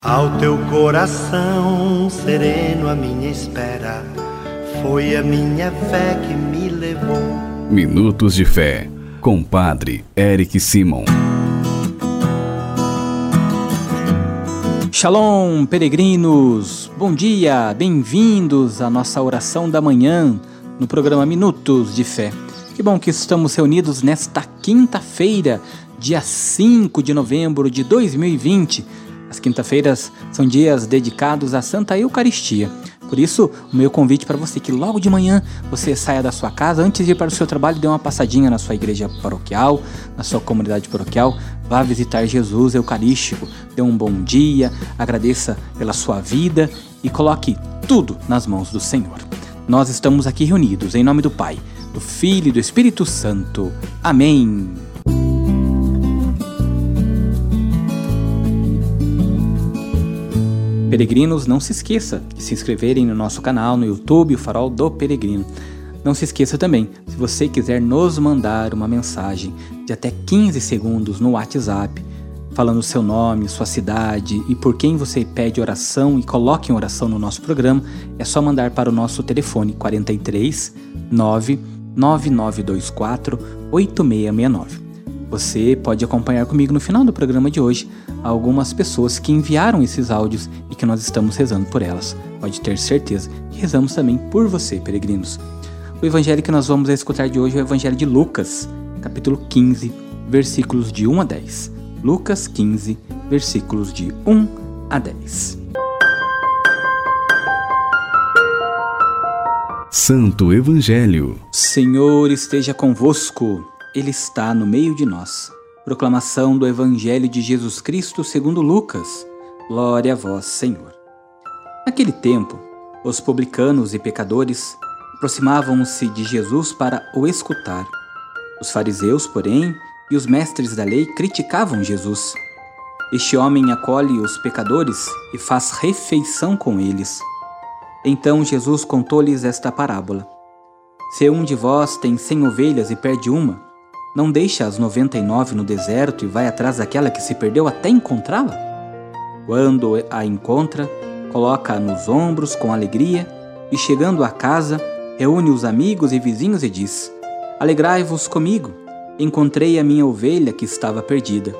Ao teu coração sereno, a minha espera foi a minha fé que me levou. Minutos de Fé, com Padre Eric Simon. Shalom, peregrinos! Bom dia, bem-vindos à nossa oração da manhã no programa Minutos de Fé. Que bom que estamos reunidos nesta quinta-feira, dia 5 de novembro de 2020 as quinta-feiras são dias dedicados à Santa Eucaristia. Por isso, o meu convite para você que logo de manhã você saia da sua casa, antes de ir para o seu trabalho, dê uma passadinha na sua igreja paroquial, na sua comunidade paroquial, vá visitar Jesus Eucarístico, dê um bom dia, agradeça pela sua vida e coloque tudo nas mãos do Senhor. Nós estamos aqui reunidos em nome do Pai, do Filho e do Espírito Santo. Amém. Peregrinos, não se esqueça de se inscreverem no nosso canal no YouTube, o Farol do Peregrino. Não se esqueça também, se você quiser nos mandar uma mensagem de até 15 segundos no WhatsApp, falando seu nome, sua cidade e por quem você pede oração e coloque em oração no nosso programa, é só mandar para o nosso telefone 43 99924 8669. Você pode acompanhar comigo no final do programa de hoje algumas pessoas que enviaram esses áudios e que nós estamos rezando por elas. Pode ter certeza que rezamos também por você, peregrinos. O evangelho que nós vamos escutar de hoje é o evangelho de Lucas, capítulo 15, versículos de 1 a 10. Lucas 15, versículos de 1 a 10. Santo Evangelho. Senhor esteja convosco. Ele está no meio de nós. Proclamação do Evangelho de Jesus Cristo segundo Lucas. Glória a vós, Senhor. Naquele tempo, os publicanos e pecadores aproximavam-se de Jesus para o escutar. Os fariseus, porém, e os mestres da lei criticavam Jesus. Este homem acolhe os pecadores e faz refeição com eles. Então Jesus contou-lhes esta parábola: Se um de vós tem cem ovelhas e perde uma, não deixa as 99 no deserto e vai atrás daquela que se perdeu até encontrá-la? Quando a encontra, coloca-a nos ombros com alegria e, chegando à casa, reúne os amigos e vizinhos e diz: Alegrai-vos comigo, encontrei a minha ovelha que estava perdida.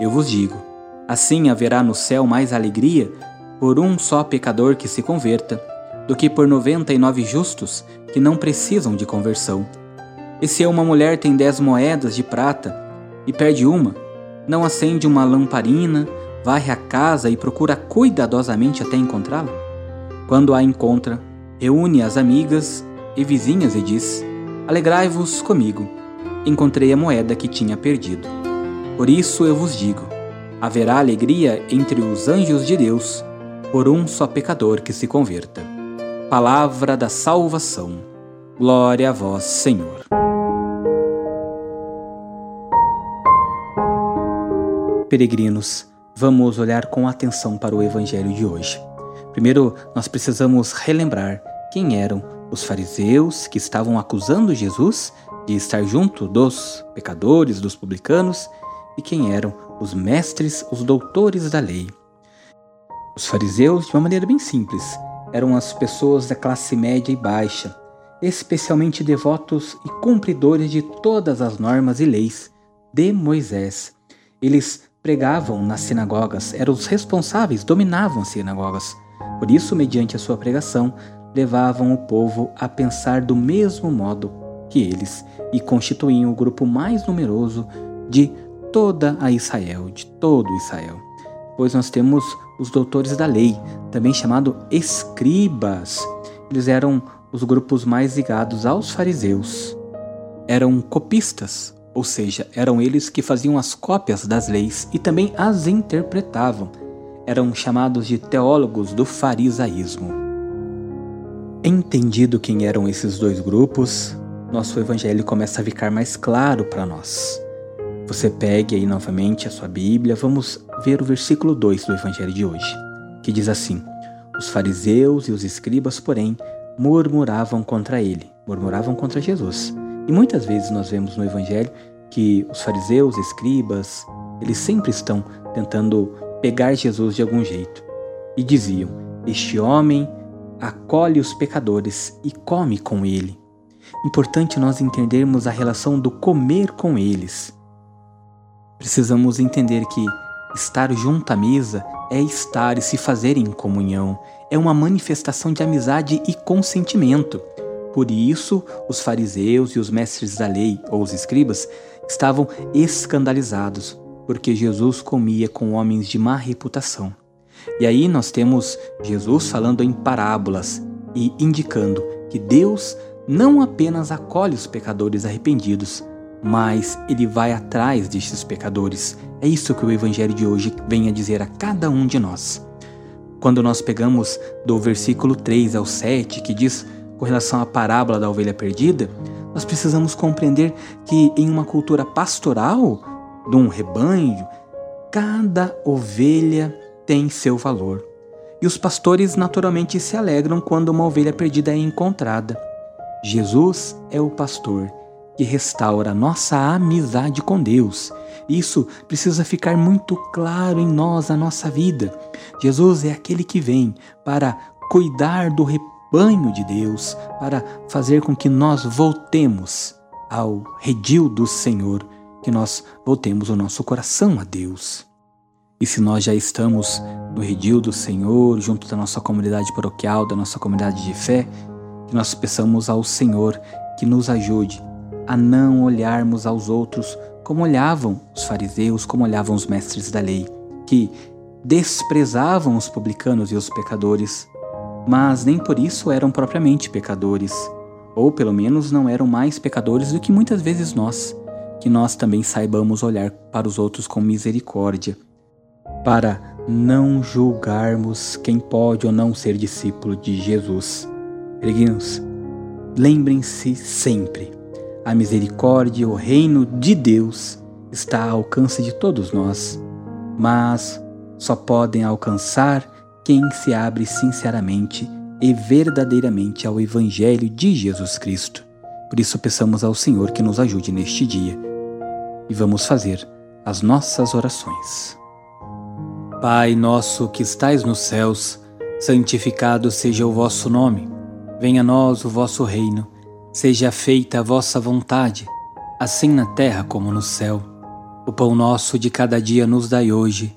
Eu vos digo: assim haverá no céu mais alegria por um só pecador que se converta, do que por noventa e nove justos que não precisam de conversão. E se uma mulher tem dez moedas de prata e perde uma, não acende uma lamparina, varre a casa e procura cuidadosamente até encontrá-la? Quando a encontra, reúne as amigas e vizinhas e diz: Alegrai-vos comigo, encontrei a moeda que tinha perdido. Por isso eu vos digo: haverá alegria entre os anjos de Deus por um só pecador que se converta. Palavra da salvação. Glória a vós, Senhor. Peregrinos, vamos olhar com atenção para o Evangelho de hoje. Primeiro, nós precisamos relembrar quem eram os fariseus que estavam acusando Jesus de estar junto dos pecadores, dos publicanos, e quem eram os mestres, os doutores da lei. Os fariseus, de uma maneira bem simples, eram as pessoas da classe média e baixa, especialmente devotos e cumpridores de todas as normas e leis de Moisés. Eles pregavam nas sinagogas, eram os responsáveis, dominavam as sinagogas. Por isso, mediante a sua pregação, levavam o povo a pensar do mesmo modo que eles e constituíam o grupo mais numeroso de toda a Israel, de todo Israel. Pois nós temos os doutores da lei, também chamado escribas. Eles eram os grupos mais ligados aos fariseus. Eram copistas, ou seja, eram eles que faziam as cópias das leis e também as interpretavam. Eram chamados de teólogos do farisaísmo. Entendido quem eram esses dois grupos, nosso evangelho começa a ficar mais claro para nós. Você pegue aí novamente a sua Bíblia, vamos ver o versículo 2 do evangelho de hoje, que diz assim: Os fariseus e os escribas, porém, murmuravam contra ele, murmuravam contra Jesus. E muitas vezes nós vemos no Evangelho que os fariseus, escribas, eles sempre estão tentando pegar Jesus de algum jeito. E diziam: Este homem acolhe os pecadores e come com ele. Importante nós entendermos a relação do comer com eles. Precisamos entender que estar junto à mesa é estar e se fazer em comunhão, é uma manifestação de amizade e consentimento. Por isso, os fariseus e os mestres da lei, ou os escribas, estavam escandalizados, porque Jesus comia com homens de má reputação. E aí nós temos Jesus falando em parábolas e indicando que Deus não apenas acolhe os pecadores arrependidos, mas ele vai atrás destes pecadores. É isso que o evangelho de hoje vem a dizer a cada um de nós. Quando nós pegamos do versículo 3 ao 7, que diz com relação à parábola da ovelha perdida, nós precisamos compreender que em uma cultura pastoral, de um rebanho, cada ovelha tem seu valor. E os pastores naturalmente se alegram quando uma ovelha perdida é encontrada. Jesus é o pastor que restaura nossa amizade com Deus. Isso precisa ficar muito claro em nós, a nossa vida. Jesus é aquele que vem para cuidar do rebanho banho de Deus para fazer com que nós voltemos ao redil do Senhor, que nós voltemos o nosso coração a Deus. E se nós já estamos no redil do Senhor, junto da nossa comunidade paroquial, da nossa comunidade de fé, que nós peçamos ao Senhor que nos ajude a não olharmos aos outros como olhavam os fariseus, como olhavam os mestres da lei, que desprezavam os publicanos e os pecadores, mas nem por isso eram propriamente pecadores, ou pelo menos não eram mais pecadores do que muitas vezes nós, que nós também saibamos olhar para os outros com misericórdia, para não julgarmos quem pode ou não ser discípulo de Jesus. Peregrinos, lembrem-se sempre: a misericórdia o reino de Deus está ao alcance de todos nós, mas só podem alcançar quem se abre sinceramente e verdadeiramente ao Evangelho de Jesus Cristo. Por isso, peçamos ao Senhor que nos ajude neste dia e vamos fazer as nossas orações. Pai nosso que estais nos céus, santificado seja o vosso nome. Venha a nós o vosso reino. Seja feita a vossa vontade, assim na terra como no céu. O pão nosso de cada dia nos dai hoje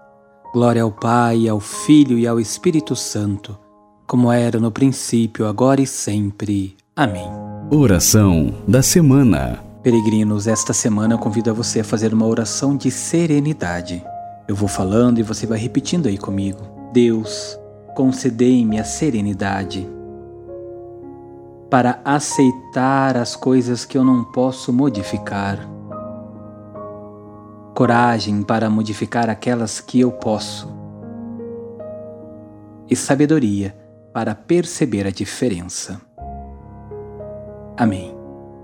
Glória ao Pai, ao Filho e ao Espírito Santo, como era no princípio, agora e sempre. Amém. Oração da semana. Peregrinos, esta semana eu convido a você a fazer uma oração de serenidade. Eu vou falando e você vai repetindo aí comigo. Deus, concedei-me a serenidade para aceitar as coisas que eu não posso modificar coragem para modificar aquelas que eu posso, e sabedoria para perceber a diferença. Amém.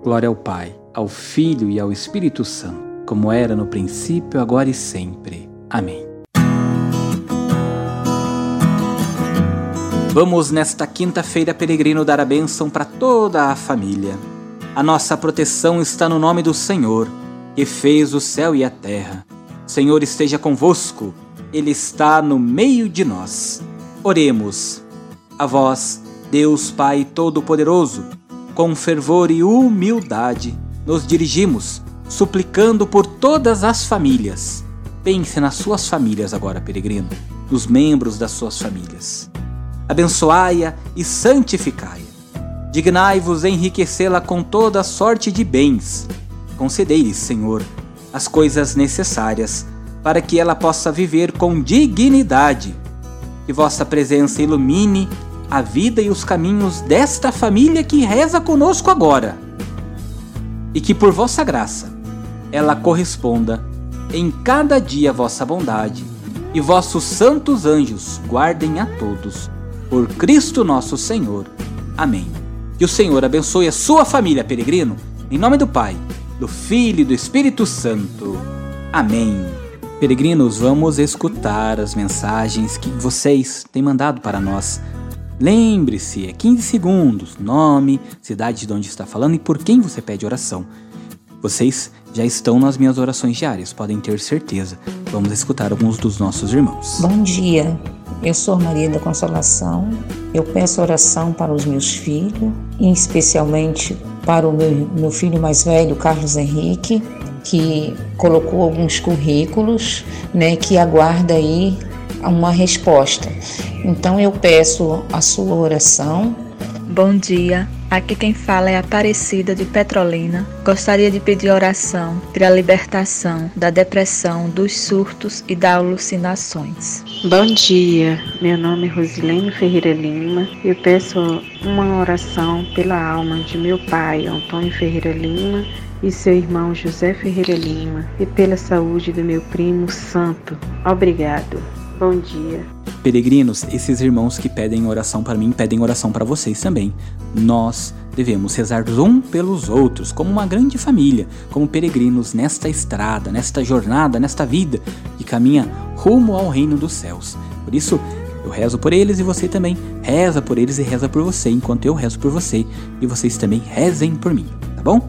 Glória ao Pai, ao Filho e ao Espírito Santo, como era no princípio, agora e sempre. Amém. Vamos nesta quinta-feira, peregrino, dar a bênção para toda a família. A nossa proteção está no nome do Senhor que fez o céu e a terra. Senhor esteja convosco, Ele está no meio de nós. Oremos. A vós, Deus Pai Todo-Poderoso, com fervor e humildade, nos dirigimos, suplicando por todas as famílias. Pense nas suas famílias agora, peregrino, nos membros das suas famílias. Abençoai-a e santificai-a. Dignai-vos enriquecê-la com toda sorte de bens concedei-lhe, Senhor, as coisas necessárias para que ela possa viver com dignidade. Que vossa presença ilumine a vida e os caminhos desta família que reza conosco agora. E que por vossa graça ela corresponda em cada dia vossa bondade e vossos santos anjos guardem a todos. Por Cristo nosso Senhor. Amém. Que o Senhor abençoe a sua família, peregrino, em nome do Pai, do Filho e do Espírito Santo. Amém. Peregrinos, vamos escutar as mensagens que vocês têm mandado para nós. Lembre-se, é 15 segundos, nome, cidade de onde está falando e por quem você pede oração. Vocês já estão nas minhas orações diárias, podem ter certeza. Vamos escutar alguns dos nossos irmãos. Bom dia, eu sou Maria da Consolação. Eu peço oração para os meus filhos, e especialmente para o meu, filho mais velho, Carlos Henrique, que colocou alguns currículos, né, que aguarda aí uma resposta. Então eu peço a sua oração. Bom dia, Aqui quem fala é Aparecida de Petrolina. Gostaria de pedir oração pela libertação da depressão, dos surtos e das alucinações. Bom dia, meu nome é Rosilene Ferreira Lima. Eu peço uma oração pela alma de meu pai, Antônio Ferreira Lima, e seu irmão José Ferreira Lima, e pela saúde do meu primo Santo. Obrigado. Bom dia. Peregrinos, esses irmãos que pedem oração para mim pedem oração para vocês também. Nós devemos rezar um pelos outros, como uma grande família, como peregrinos nesta estrada, nesta jornada, nesta vida que caminha rumo ao reino dos céus. Por isso, eu rezo por eles e você também reza por eles e reza por você, enquanto eu rezo por você e vocês também rezem por mim, tá bom?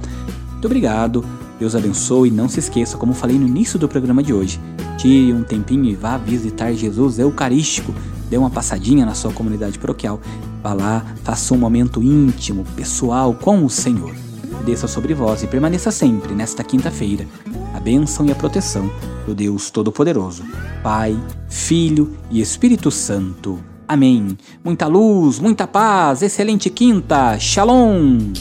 Muito obrigado, Deus abençoe e não se esqueça, como falei no início do programa de hoje, tire um tempinho e vá visitar Jesus Eucarístico. Dê uma passadinha na sua comunidade paroquial. Vá lá, faça um momento íntimo, pessoal com o Senhor. Desça sobre vós e permaneça sempre nesta quinta-feira a bênção e a proteção do Deus Todo-Poderoso, Pai, Filho e Espírito Santo. Amém. Muita luz, muita paz, excelente quinta. Shalom.